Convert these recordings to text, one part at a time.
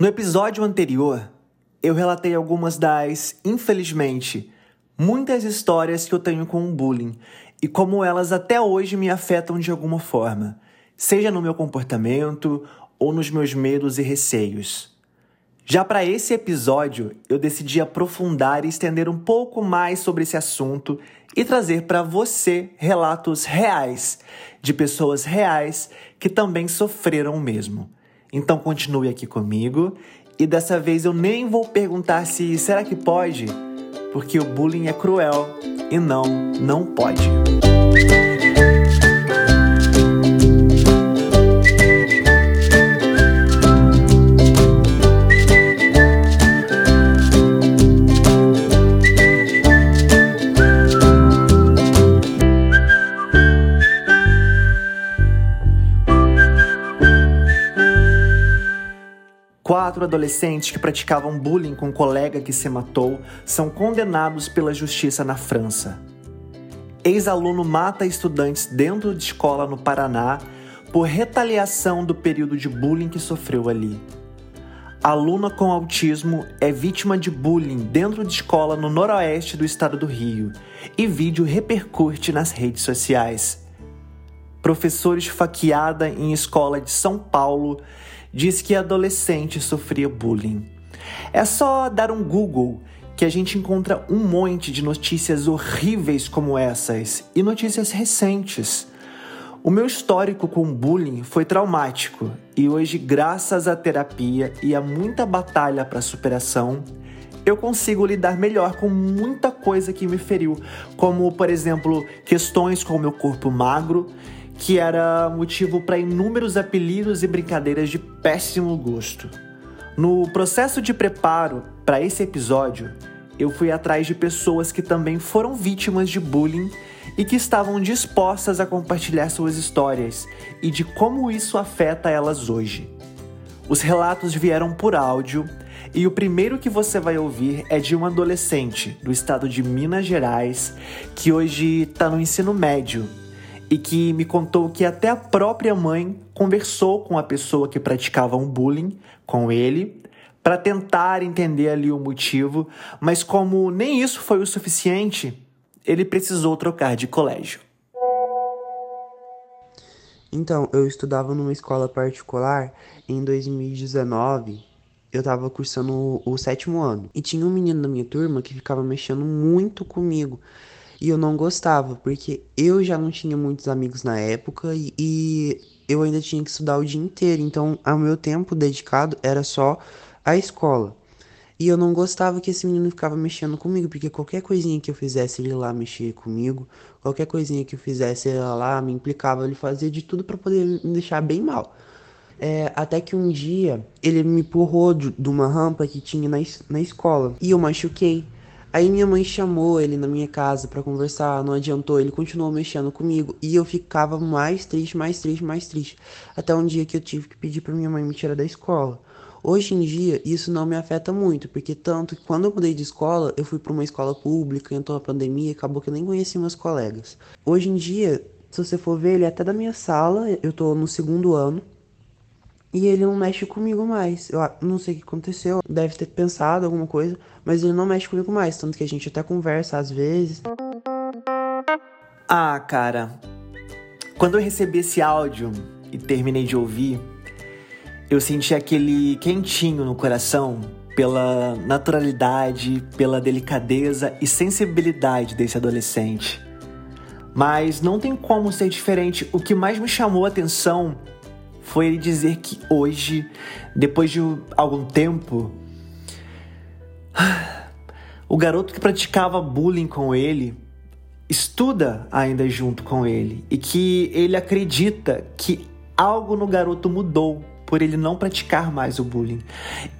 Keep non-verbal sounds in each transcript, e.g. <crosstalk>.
No episódio anterior, eu relatei algumas das, infelizmente, muitas histórias que eu tenho com o bullying e como elas até hoje me afetam de alguma forma, seja no meu comportamento ou nos meus medos e receios. Já para esse episódio, eu decidi aprofundar e estender um pouco mais sobre esse assunto e trazer para você relatos reais de pessoas reais que também sofreram o mesmo. Então continue aqui comigo e dessa vez eu nem vou perguntar se será que pode, porque o bullying é cruel e não, não pode. Quatro adolescentes que praticavam bullying com um colega que se matou são condenados pela justiça na França. Ex-aluno mata estudantes dentro de escola no Paraná por retaliação do período de bullying que sofreu ali. Aluna com autismo é vítima de bullying dentro de escola no noroeste do estado do Rio e vídeo repercute nas redes sociais. Professor esfaqueada em escola de São Paulo diz que adolescente sofria bullying. É só dar um Google que a gente encontra um monte de notícias horríveis como essas e notícias recentes. O meu histórico com bullying foi traumático e hoje, graças à terapia e a muita batalha para superação, eu consigo lidar melhor com muita coisa que me feriu, como, por exemplo, questões com o meu corpo magro que era motivo para inúmeros apelidos e brincadeiras de péssimo gosto. No processo de preparo para esse episódio, eu fui atrás de pessoas que também foram vítimas de bullying e que estavam dispostas a compartilhar suas histórias e de como isso afeta elas hoje. Os relatos vieram por áudio e o primeiro que você vai ouvir é de um adolescente do estado de Minas Gerais que hoje está no ensino médio e que me contou que até a própria mãe conversou com a pessoa que praticava um bullying com ele para tentar entender ali o motivo, mas como nem isso foi o suficiente, ele precisou trocar de colégio. Então, eu estudava numa escola particular em 2019. Eu estava cursando o, o sétimo ano. E tinha um menino da minha turma que ficava mexendo muito comigo. E eu não gostava, porque eu já não tinha muitos amigos na época e, e eu ainda tinha que estudar o dia inteiro. Então, o meu tempo dedicado era só a escola. E eu não gostava que esse menino ficava mexendo comigo, porque qualquer coisinha que eu fizesse ele lá mexer comigo, qualquer coisinha que eu fizesse ele lá me implicava, ele fazia de tudo para poder me deixar bem mal. É, até que um dia ele me empurrou de, de uma rampa que tinha na, na escola e eu machuquei. Aí minha mãe chamou ele na minha casa para conversar, não adiantou, ele continuou mexendo comigo e eu ficava mais triste, mais triste, mais triste. Até um dia que eu tive que pedir para minha mãe me tirar da escola. Hoje em dia, isso não me afeta muito, porque tanto que quando eu mudei de escola, eu fui para uma escola pública, entrou a pandemia, acabou que eu nem conheci meus colegas. Hoje em dia, se você for ver, ele é até da minha sala, eu tô no segundo ano, e ele não mexe comigo mais. Eu não sei o que aconteceu, deve ter pensado alguma coisa, mas ele não mexe comigo mais, tanto que a gente até conversa às vezes. Ah, cara. Quando eu recebi esse áudio e terminei de ouvir, eu senti aquele quentinho no coração pela naturalidade, pela delicadeza e sensibilidade desse adolescente. Mas não tem como ser diferente. O que mais me chamou a atenção foi ele dizer que hoje, depois de algum tempo, <sighs> o garoto que praticava bullying com ele estuda ainda junto com ele e que ele acredita que algo no garoto mudou por ele não praticar mais o bullying.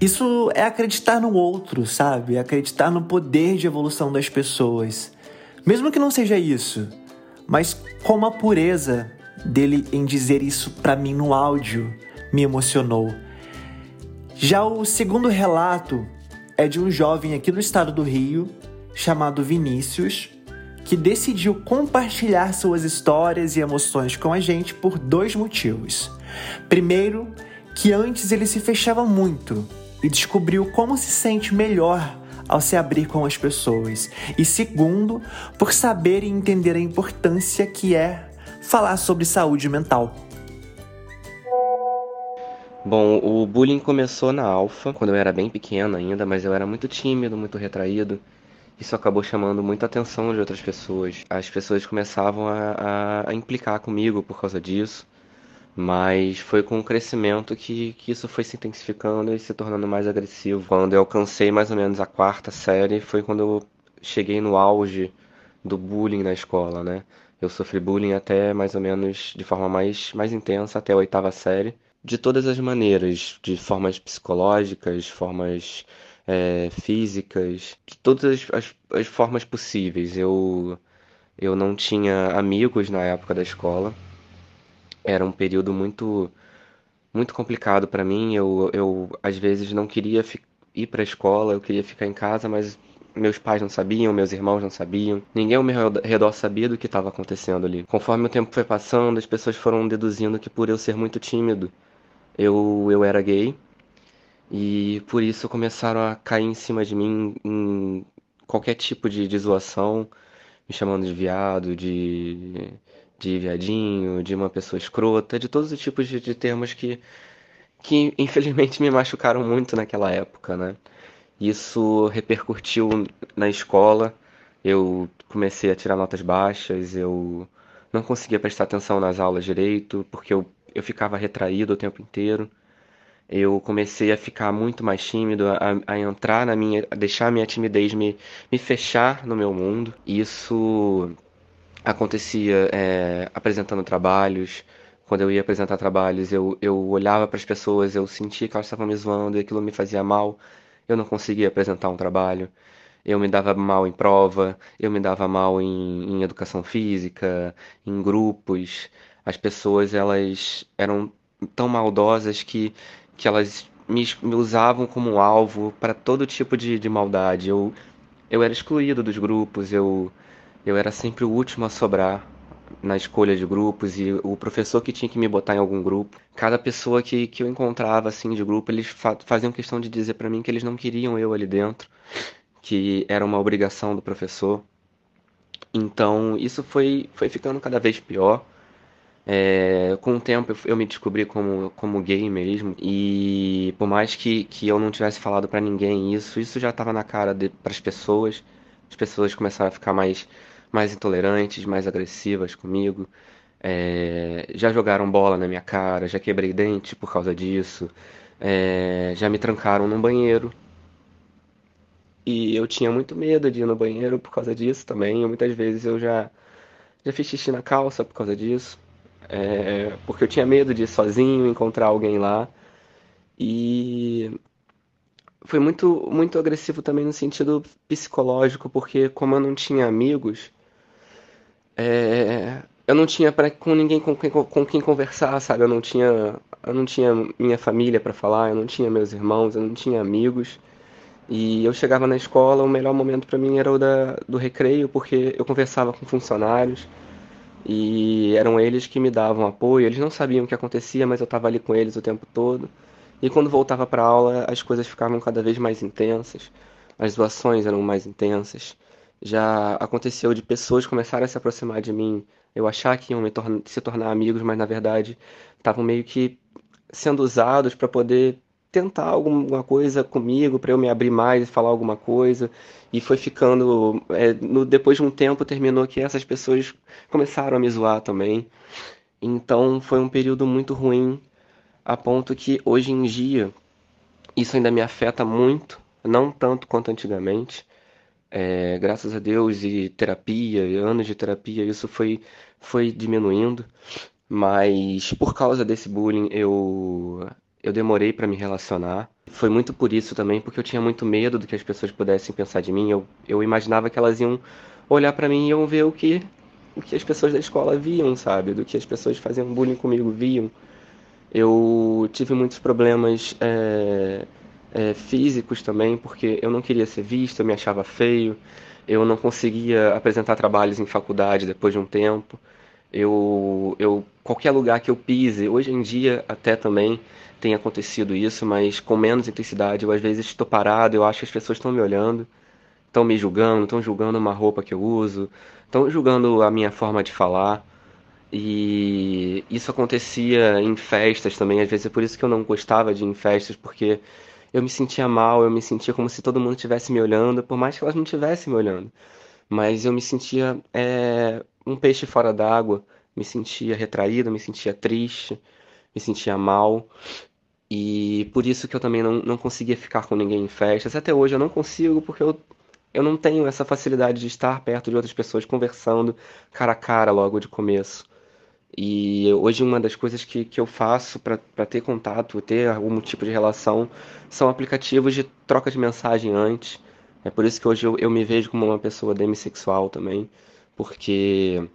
Isso é acreditar no outro, sabe? Acreditar no poder de evolução das pessoas. Mesmo que não seja isso, mas como a pureza dele em dizer isso para mim no áudio me emocionou. Já o segundo relato é de um jovem aqui do estado do Rio, chamado Vinícius, que decidiu compartilhar suas histórias e emoções com a gente por dois motivos. Primeiro, que antes ele se fechava muito e descobriu como se sente melhor ao se abrir com as pessoas. E segundo, por saber e entender a importância que é falar sobre saúde mental. Bom, o bullying começou na Alfa, quando eu era bem pequeno ainda, mas eu era muito tímido, muito retraído. Isso acabou chamando muita atenção de outras pessoas. As pessoas começavam a, a, a implicar comigo por causa disso, mas foi com o crescimento que, que isso foi se intensificando e se tornando mais agressivo. Quando eu alcancei mais ou menos a quarta série, foi quando eu cheguei no auge do bullying na escola, né? Eu sofri bullying até mais ou menos de forma mais, mais intensa, até a oitava série de todas as maneiras, de formas psicológicas, formas é, físicas, de todas as, as, formas possíveis. Eu, eu não tinha amigos na época da escola. Era um período muito muito complicado para mim. Eu, eu às vezes não queria ir para a escola, eu queria ficar em casa, mas meus pais não sabiam, meus irmãos não sabiam, ninguém ao meu redor sabia do que estava acontecendo ali. Conforme o tempo foi passando, as pessoas foram deduzindo que por eu ser muito tímido, eu, eu era gay e por isso começaram a cair em cima de mim em qualquer tipo de, de zoação, me chamando de viado, de, de viadinho, de uma pessoa escrota, de todos os tipos de, de termos que, que infelizmente me machucaram muito naquela época, né? Isso repercutiu na escola, eu comecei a tirar notas baixas, eu não conseguia prestar atenção nas aulas direito, porque eu eu ficava retraído o tempo inteiro. Eu comecei a ficar muito mais tímido, a, a entrar na minha, a deixar a minha timidez me, me fechar no meu mundo. Isso acontecia é, apresentando trabalhos. Quando eu ia apresentar trabalhos, eu, eu olhava para as pessoas, eu sentia que elas estavam me zoando e aquilo me fazia mal. Eu não conseguia apresentar um trabalho. Eu me dava mal em prova, eu me dava mal em, em educação física, em grupos as pessoas elas eram tão maldosas que, que elas me, me usavam como alvo para todo tipo de, de maldade. Eu, eu era excluído dos grupos, eu, eu era sempre o último a sobrar na escolha de grupos e o professor que tinha que me botar em algum grupo. Cada pessoa que, que eu encontrava assim de grupo, eles fa faziam questão de dizer para mim que eles não queriam eu ali dentro, que era uma obrigação do professor. Então, isso foi, foi ficando cada vez pior. É, com o tempo eu me descobri como, como gay mesmo e por mais que, que eu não tivesse falado para ninguém isso, isso já estava na cara para as pessoas. As pessoas começaram a ficar mais, mais intolerantes, mais agressivas comigo. É, já jogaram bola na minha cara, já quebrei dente por causa disso. É, já me trancaram num banheiro. E eu tinha muito medo de ir no banheiro por causa disso também. Muitas vezes eu já, já fiz xixi na calça por causa disso é, porque eu tinha medo de ir sozinho, encontrar alguém lá. E foi muito, muito agressivo também no sentido psicológico, porque como eu não tinha amigos, é, eu não tinha pra, com ninguém com quem, com quem conversar, sabe? Eu não tinha, eu não tinha minha família para falar, eu não tinha meus irmãos, eu não tinha amigos. E eu chegava na escola, o melhor momento para mim era o da, do recreio, porque eu conversava com funcionários, e eram eles que me davam apoio. Eles não sabiam o que acontecia, mas eu estava ali com eles o tempo todo. E quando voltava para aula, as coisas ficavam cada vez mais intensas, as doações eram mais intensas. Já aconteceu de pessoas começarem a se aproximar de mim, eu achar que iam torna se tornar amigos, mas na verdade estavam meio que sendo usados para poder tentar alguma coisa comigo, para eu me abrir mais e falar alguma coisa. E foi ficando. É, no, depois de um tempo, terminou que essas pessoas começaram a me zoar também. Então foi um período muito ruim, a ponto que hoje em dia isso ainda me afeta muito, não tanto quanto antigamente. É, graças a Deus e terapia, e anos de terapia, isso foi, foi diminuindo. Mas por causa desse bullying, eu eu demorei para me relacionar. Foi muito por isso também, porque eu tinha muito medo do que as pessoas pudessem pensar de mim. Eu, eu imaginava que elas iam olhar para mim e iam ver o que, o que as pessoas da escola viam, sabe? Do que as pessoas faziam bullying comigo viam. Eu tive muitos problemas é, é, físicos também, porque eu não queria ser visto, eu me achava feio. Eu não conseguia apresentar trabalhos em faculdade depois de um tempo. Eu, eu qualquer lugar que eu pise, hoje em dia até também, tem acontecido isso, mas com menos intensidade. Eu às vezes estou parado, eu acho que as pessoas estão me olhando, estão me julgando, estão julgando uma roupa que eu uso, estão julgando a minha forma de falar. E isso acontecia em festas também, às vezes é por isso que eu não gostava de ir em festas, porque eu me sentia mal, eu me sentia como se todo mundo estivesse me olhando, por mais que elas não estivessem me olhando. Mas eu me sentia é, um peixe fora d'água, me sentia retraído, me sentia triste, me sentia mal. E por isso que eu também não, não conseguia ficar com ninguém em festas. Até hoje eu não consigo, porque eu, eu não tenho essa facilidade de estar perto de outras pessoas conversando cara a cara logo de começo. E hoje uma das coisas que, que eu faço para ter contato, ter algum tipo de relação, são aplicativos de troca de mensagem antes. É por isso que hoje eu, eu me vejo como uma pessoa demissexual também, porque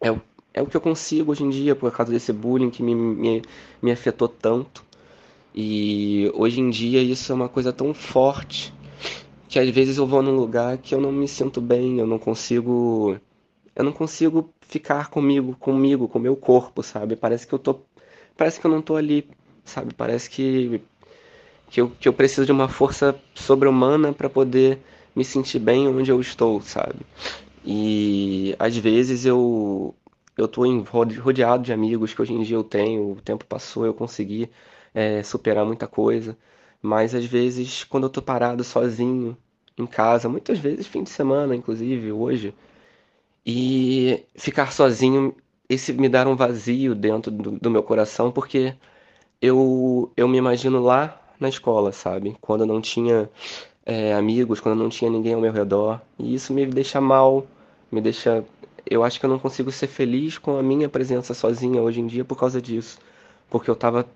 é, é o que eu consigo hoje em dia por causa desse bullying que me, me, me afetou tanto. E hoje em dia isso é uma coisa tão forte que às vezes eu vou num lugar que eu não me sinto bem, eu não consigo eu não consigo ficar comigo, comigo, com o meu corpo, sabe? Parece que eu tô parece que eu não tô ali, sabe? Parece que que eu, que eu preciso de uma força sobre-humana para poder me sentir bem onde eu estou, sabe? E às vezes eu eu tô rodeado de amigos que hoje em dia eu tenho, o tempo passou, eu consegui é, superar muita coisa. Mas às vezes, quando eu tô parado sozinho em casa, muitas vezes fim de semana, inclusive hoje, e ficar sozinho, esse me dar um vazio dentro do, do meu coração, porque eu, eu me imagino lá na escola, sabe? Quando eu não tinha é, amigos, quando eu não tinha ninguém ao meu redor, e isso me deixa mal, me deixa. Eu acho que eu não consigo ser feliz com a minha presença sozinha hoje em dia por causa disso. Porque eu tava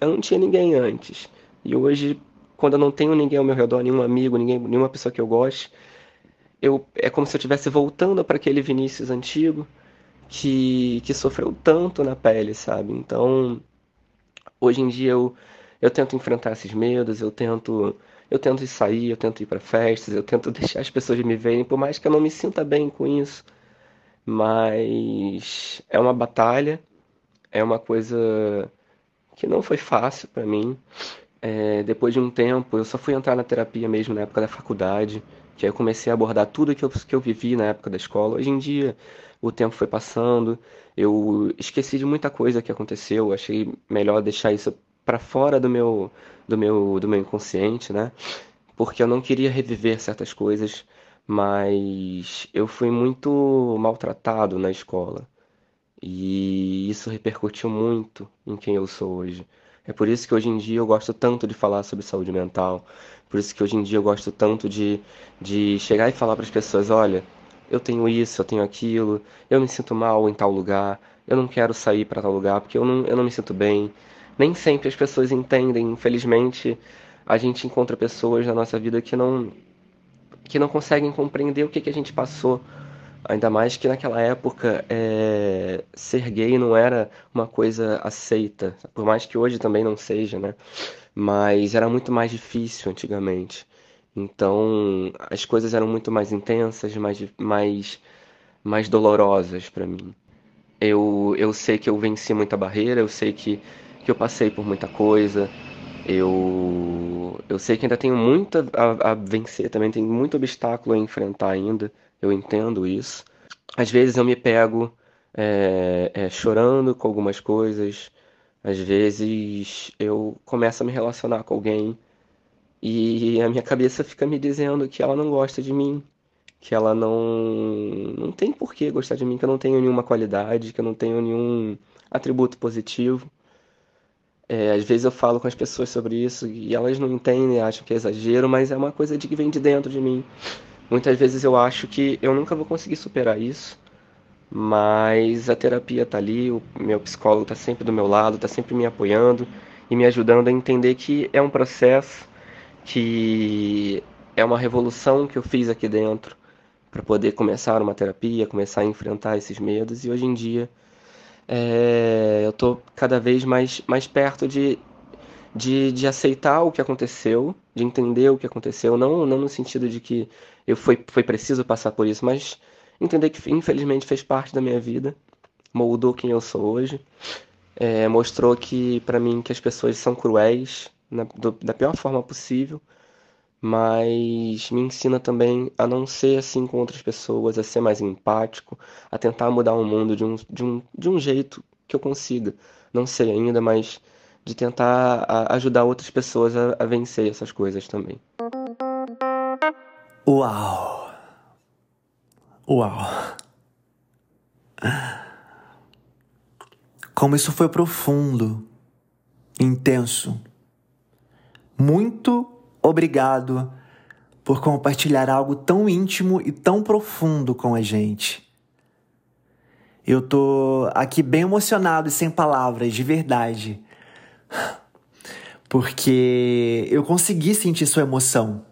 eu não tinha ninguém antes. E hoje, quando eu não tenho ninguém ao meu redor, nenhum amigo, ninguém, nenhuma pessoa que eu goste, eu, é como se eu estivesse voltando para aquele Vinícius antigo que, que sofreu tanto na pele, sabe? Então, hoje em dia eu, eu tento enfrentar esses medos, eu tento eu tento sair, eu tento ir para festas, eu tento <laughs> deixar as pessoas me verem, por mais que eu não me sinta bem com isso. Mas é uma batalha, é uma coisa que não foi fácil para mim. É, depois de um tempo, eu só fui entrar na terapia mesmo na época da faculdade, que aí eu comecei a abordar tudo que eu, que eu vivi na época da escola. Hoje em dia, o tempo foi passando, eu esqueci de muita coisa que aconteceu, achei melhor deixar isso para fora do meu, do meu, do meu inconsciente, né? Porque eu não queria reviver certas coisas, mas eu fui muito maltratado na escola. E isso repercutiu muito em quem eu sou hoje. É por isso que hoje em dia eu gosto tanto de falar sobre saúde mental. Por isso que hoje em dia eu gosto tanto de, de chegar e falar para as pessoas: olha, eu tenho isso, eu tenho aquilo, eu me sinto mal em tal lugar, eu não quero sair para tal lugar porque eu não, eu não me sinto bem. Nem sempre as pessoas entendem. Infelizmente, a gente encontra pessoas na nossa vida que não, que não conseguem compreender o que, que a gente passou Ainda mais que naquela época é, ser gay não era uma coisa aceita, por mais que hoje também não seja, né? Mas era muito mais difícil antigamente. Então as coisas eram muito mais intensas, mais, mais, mais dolorosas para mim. Eu, eu sei que eu venci muita barreira, eu sei que, que eu passei por muita coisa, eu, eu sei que ainda tenho muito a, a vencer, também tem muito obstáculo a enfrentar ainda eu entendo isso. Às vezes eu me pego é, é, chorando com algumas coisas, às vezes eu começo a me relacionar com alguém e a minha cabeça fica me dizendo que ela não gosta de mim, que ela não, não tem por que gostar de mim, que eu não tenho nenhuma qualidade, que eu não tenho nenhum atributo positivo. É, às vezes eu falo com as pessoas sobre isso e elas não entendem, acham que é exagero, mas é uma coisa de que vem de dentro de mim. Muitas vezes eu acho que eu nunca vou conseguir superar isso, mas a terapia tá ali, o meu psicólogo tá sempre do meu lado, tá sempre me apoiando e me ajudando a entender que é um processo, que é uma revolução que eu fiz aqui dentro para poder começar uma terapia, começar a enfrentar esses medos e hoje em dia é, eu tô cada vez mais, mais perto de de, de aceitar o que aconteceu, de entender o que aconteceu, não, não no sentido de que eu foi, foi preciso passar por isso, mas entender que infelizmente fez parte da minha vida, moldou quem eu sou hoje. é, mostrou que para mim que as pessoas são cruéis na, do, da pior forma possível, mas me ensina também a não ser assim com outras pessoas, a ser mais empático, a tentar mudar o mundo de um, de um, de um jeito que eu consiga. Não sei ainda, mas de tentar ajudar outras pessoas a, a vencer essas coisas também. Uau! Uau! Como isso foi profundo, intenso. Muito obrigado por compartilhar algo tão íntimo e tão profundo com a gente. Eu tô aqui bem emocionado e sem palavras, de verdade. Porque eu consegui sentir sua emoção.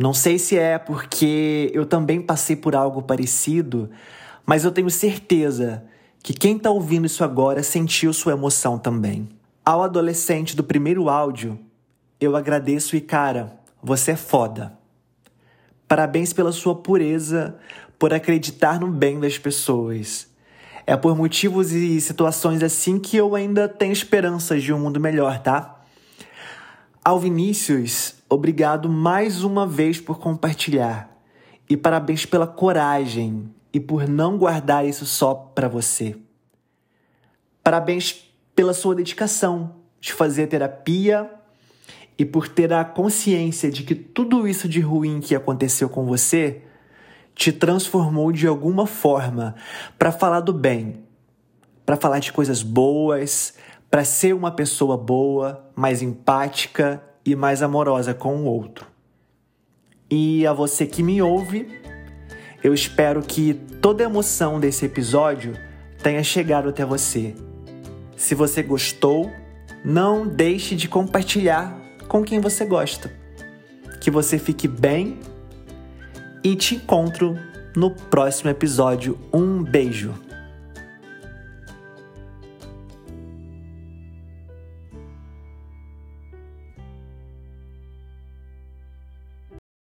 Não sei se é porque eu também passei por algo parecido, mas eu tenho certeza que quem está ouvindo isso agora sentiu sua emoção também. Ao adolescente do primeiro áudio, eu agradeço e, cara, você é foda. Parabéns pela sua pureza, por acreditar no bem das pessoas. É por motivos e situações assim que eu ainda tenho esperanças de um mundo melhor, tá? Ao Vinícius, obrigado mais uma vez por compartilhar. E parabéns pela coragem e por não guardar isso só para você. Parabéns pela sua dedicação de fazer terapia e por ter a consciência de que tudo isso de ruim que aconteceu com você te transformou de alguma forma para falar do bem, para falar de coisas boas, para ser uma pessoa boa, mais empática e mais amorosa com o outro. E a você que me ouve, eu espero que toda a emoção desse episódio tenha chegado até você. Se você gostou, não deixe de compartilhar com quem você gosta. Que você fique bem e te encontro no próximo episódio. Um beijo!